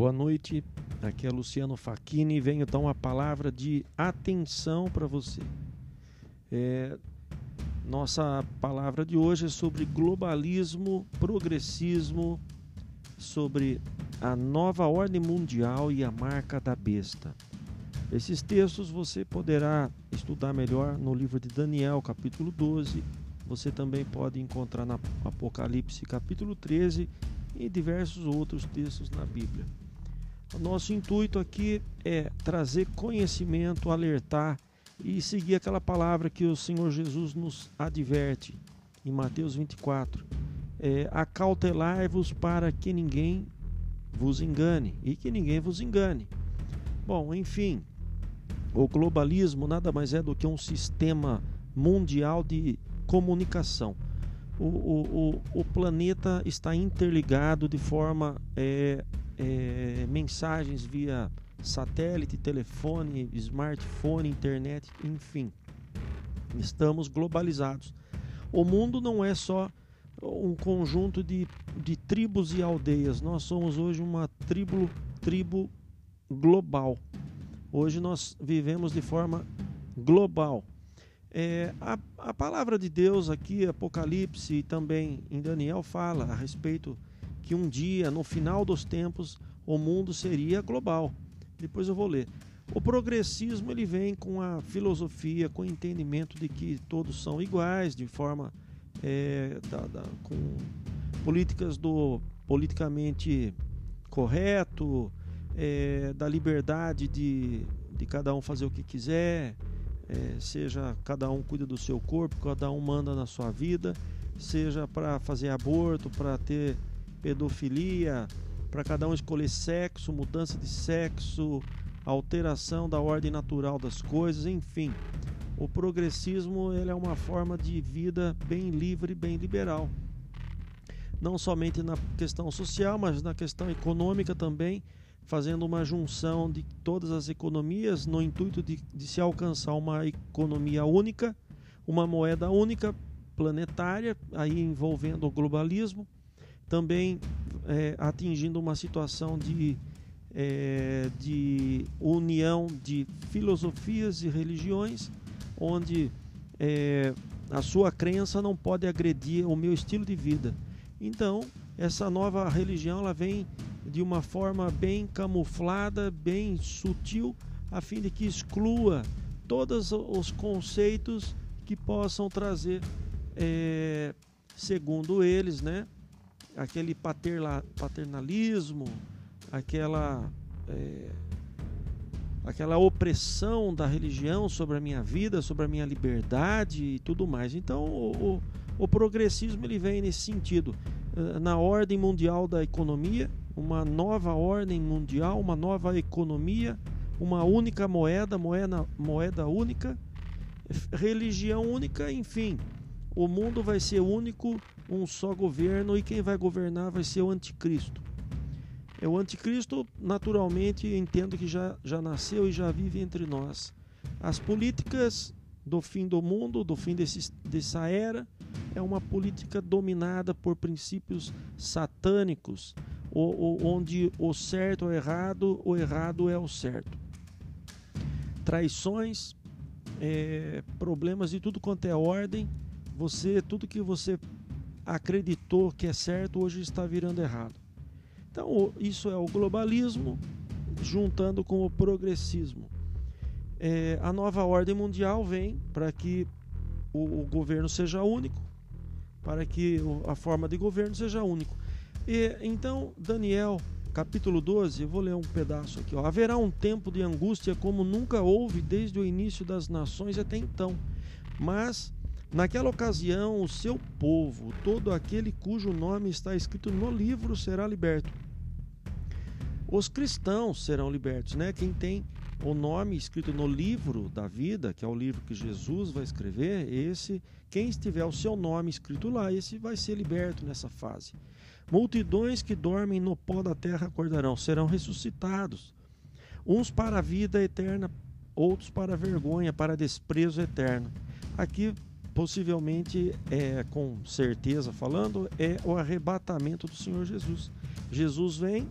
Boa noite, aqui é Luciano Facchini e venho dar uma palavra de atenção para você. É, nossa palavra de hoje é sobre globalismo, progressismo, sobre a nova ordem mundial e a marca da besta. Esses textos você poderá estudar melhor no livro de Daniel, capítulo 12. Você também pode encontrar na Apocalipse, capítulo 13 e diversos outros textos na Bíblia. O nosso intuito aqui é trazer conhecimento, alertar e seguir aquela palavra que o Senhor Jesus nos adverte em Mateus 24. É, Acautelai-vos para que ninguém vos engane e que ninguém vos engane. Bom, enfim, o globalismo nada mais é do que um sistema mundial de comunicação. O, o, o, o planeta está interligado de forma é, é, mensagens via satélite, telefone, smartphone, internet, enfim. Estamos globalizados. O mundo não é só um conjunto de, de tribos e aldeias. Nós somos hoje uma tribo, tribo global. Hoje nós vivemos de forma global. É, a, a palavra de Deus aqui, Apocalipse e também em Daniel, fala a respeito que um dia, no final dos tempos, o mundo seria global. Depois eu vou ler. O progressismo ele vem com a filosofia, com o entendimento de que todos são iguais, de forma é, da, da, com políticas do politicamente correto, é, da liberdade de, de cada um fazer o que quiser, é, seja cada um cuida do seu corpo, cada um manda na sua vida, seja para fazer aborto, para ter pedofilia, para cada um escolher sexo, mudança de sexo, alteração da ordem natural das coisas, enfim. O progressismo ele é uma forma de vida bem livre, bem liberal. Não somente na questão social, mas na questão econômica também, fazendo uma junção de todas as economias no intuito de, de se alcançar uma economia única, uma moeda única planetária, aí envolvendo o globalismo também é, atingindo uma situação de, é, de união de filosofias e religiões, onde é, a sua crença não pode agredir o meu estilo de vida. Então, essa nova religião ela vem de uma forma bem camuflada, bem sutil, a fim de que exclua todos os conceitos que possam trazer, é, segundo eles, né, aquele paternalismo, aquela, é, aquela opressão da religião sobre a minha vida, sobre a minha liberdade e tudo mais. Então, o, o, o progressismo ele vem nesse sentido. Eh, na ordem mundial da economia, uma nova ordem mundial, uma nova economia, uma única moeda, moeda, moeda única, religião única, enfim. O mundo vai ser único um só governo e quem vai governar vai ser o anticristo. É o anticristo, naturalmente, entendo que já, já nasceu e já vive entre nós. As políticas do fim do mundo, do fim desse, dessa era, é uma política dominada por princípios satânicos, onde o certo é o errado, o errado é o certo. Traições, é, problemas de tudo quanto é ordem, você, tudo que você acreditou que é certo, hoje está virando errado. Então, isso é o globalismo juntando com o progressismo. É, a nova ordem mundial vem para que o, o, governo seja único, para que a forma de governo seja único. E então, Daniel, capítulo 12, eu vou ler um pedaço aqui. Ó. Haverá um tempo de angústia como nunca houve desde o início das nações até então, mas Naquela ocasião, o seu povo, todo aquele cujo nome está escrito no livro, será liberto. Os cristãos serão libertos, né? Quem tem o nome escrito no livro da vida, que é o livro que Jesus vai escrever, esse, quem estiver o seu nome escrito lá, esse vai ser liberto nessa fase. Multidões que dormem no pó da terra acordarão, serão ressuscitados. Uns para a vida eterna, outros para a vergonha, para desprezo eterno. Aqui possivelmente, é, com certeza falando, é o arrebatamento do Senhor Jesus. Jesus vem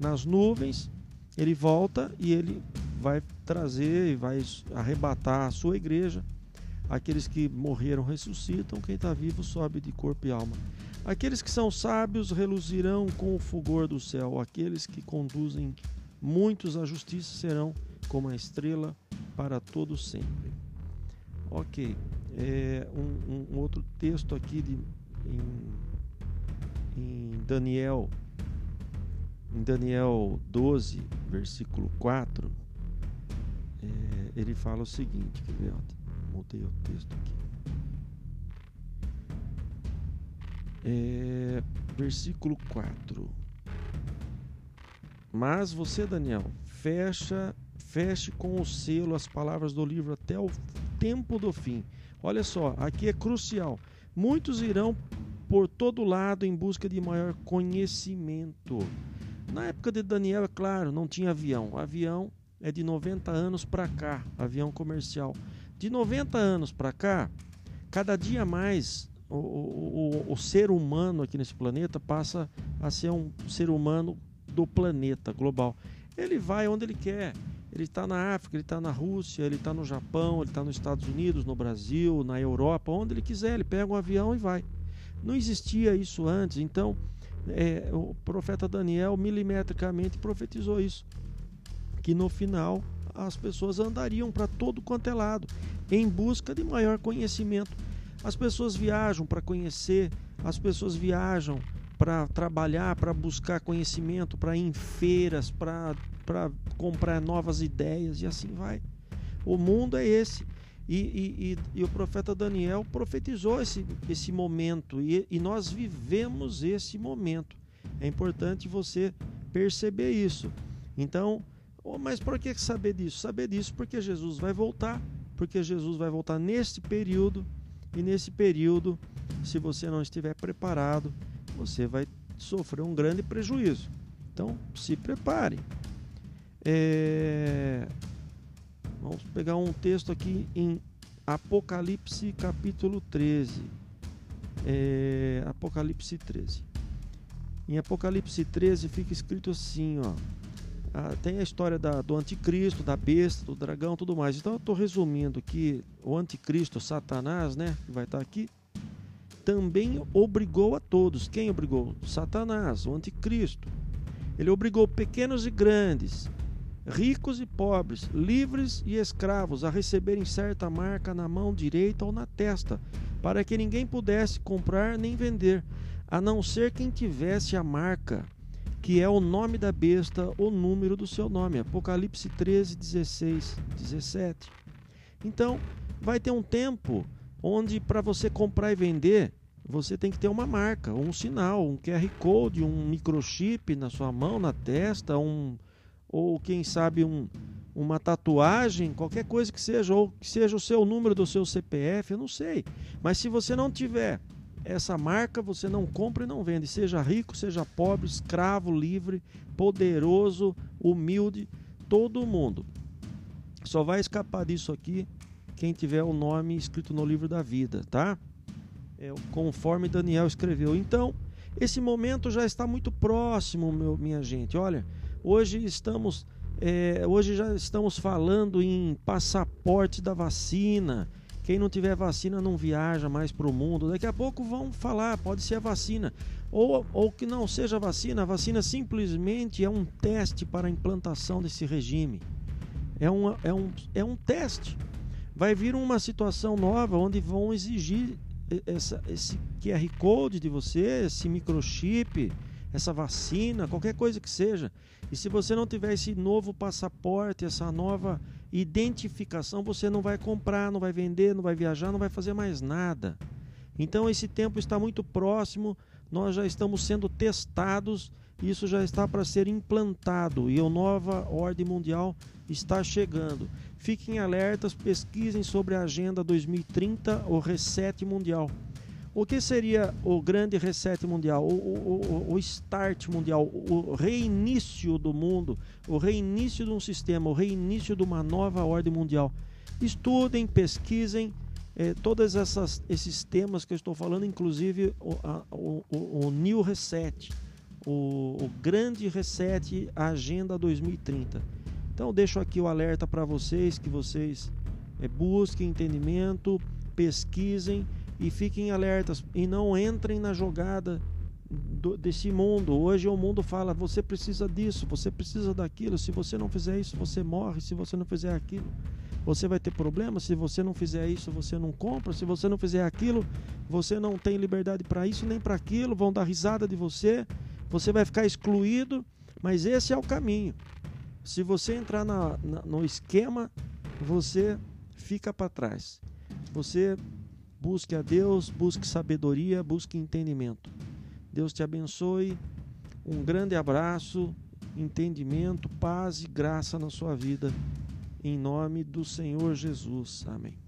nas nuvens, ele volta e ele vai trazer e vai arrebatar a sua igreja. Aqueles que morreram ressuscitam, quem está vivo sobe de corpo e alma. Aqueles que são sábios reluzirão com o fulgor do céu, aqueles que conduzem muitos à justiça serão como a estrela para todo sempre. Ok, é, um, um, outro texto aqui de, em, em Daniel, em Daniel 12, versículo 4, é, ele fala o seguinte, quer ver? Mudei o texto aqui. É, versículo 4. Mas você, Daniel, fecha, feche com o selo as palavras do livro até o tempo do fim. Olha só, aqui é crucial. Muitos irão por todo lado em busca de maior conhecimento. Na época de Daniel, é claro, não tinha avião. O avião é de 90 anos para cá, avião comercial. De 90 anos para cá, cada dia mais o, o, o, ser humano aqui nesse planeta passa a ser um ser humano do planeta global. Ele vai onde ele quer. Ele está na África, ele está na Rússia, ele está no Japão, ele está nos Estados Unidos, no Brasil, na Europa, onde ele quiser. Ele pega um avião e vai. Não existia isso antes, então é, o profeta Daniel milimetricamente profetizou isso. Que no final as pessoas andariam para todo quanto é lado, em busca de maior conhecimento. As pessoas viajam para conhecer, as pessoas viajam para trabalhar, para buscar conhecimento, para ir em feiras, para comprar novas ideias e assim vai. O mundo é esse. E, e, e, e o profeta Daniel profetizou esse, esse momento e, e nós vivemos esse momento. É importante você perceber isso. Então, oh, mas por que saber disso? Saber disso porque Jesus vai voltar, porque Jesus vai voltar neste período e nesse período, se você não estiver preparado, você vai sofrer um grande prejuízo. Então, se prepare. É... Vamos pegar um texto aqui em Apocalipse capítulo 13. É... Apocalipse 13. Em Apocalipse 13 fica escrito assim, ó. Ah, tem a história da, do anticristo, da besta, do dragão, tudo mais. Então eu estou resumindo que o anticristo, Satanás, né, que vai estar tá aqui, também obrigou a todos. Quem obrigou? Satanás, o anticristo. Ele obrigou pequenos e grandes, ricos e pobres, livres e escravos a receberem certa marca na mão direita ou na testa, para que ninguém pudesse comprar nem vender, a não ser quem tivesse a marca, que é o nome da besta, o número do seu nome. Apocalipse 13, 16, 17. Então, vai ter um tempo onde para você comprar e vender, você tem que ter uma marca, um sinal, um QR Code, um microchip na sua mão, na testa, um ou quem sabe um, uma tatuagem, qualquer coisa que seja, ou que seja o seu número do seu CPF, eu não sei. Mas se você não tiver essa marca, você não compra e não vende, seja rico, seja pobre, escravo, livre, poderoso, humilde, todo mundo. Só vai escapar disso aqui quem tiver o nome escrito no livro da vida, tá? É, conforme Daniel escreveu. Então, esse momento já está muito próximo, meu, minha gente. Olha, hoje estamos, é, hoje já estamos falando em passaporte da vacina. Quem não tiver vacina não viaja mais para o mundo. Daqui a pouco vão falar, pode ser a vacina. Ou, ou que não seja a vacina, a vacina simplesmente é um teste para a implantação desse regime. É, uma, é, um, é um teste vai vir uma situação nova onde vão exigir essa, esse QR Code de você, esse microchip, essa vacina, qualquer coisa que seja. E se você não tiver esse novo passaporte, essa nova identificação, você não vai comprar, não vai vender, não vai viajar, não vai fazer mais nada. Então esse tempo está muito próximo, nós já estamos sendo testados, isso já está para ser implantado e a nova ordem mundial está chegando. Fiquem alertas, pesquisem sobre a Agenda 2030, o Reset Mundial. O que seria o grande reset mundial, o, o, o, start mundial, o reinício do mundo, o reinício de um sistema, o reinício de uma nova ordem mundial? Estudem, pesquisem eh, todos esses temas que eu estou falando, inclusive o, a, o, o New Reset, o, o grande reset Agenda 2030. Então deixo aqui o alerta para vocês que vocês é, busquem entendimento, pesquisem e fiquem alertas e não entrem na jogada do, desse mundo. Hoje o mundo fala: você precisa disso, você precisa daquilo. Se você não fizer isso, você morre. Se você não fizer aquilo, você vai ter problema. Se você não fizer isso, você não compra. Se você não fizer aquilo, você não tem liberdade para isso nem para aquilo. Vão dar risada de você. Você vai ficar excluído. Mas esse é o caminho. Se você entrar na, na, no esquema, você fica para trás. Você busque a Deus, busque sabedoria, busque entendimento. Deus te abençoe. Um grande abraço, entendimento, paz e graça na sua vida. Em nome do Senhor Jesus. Amém.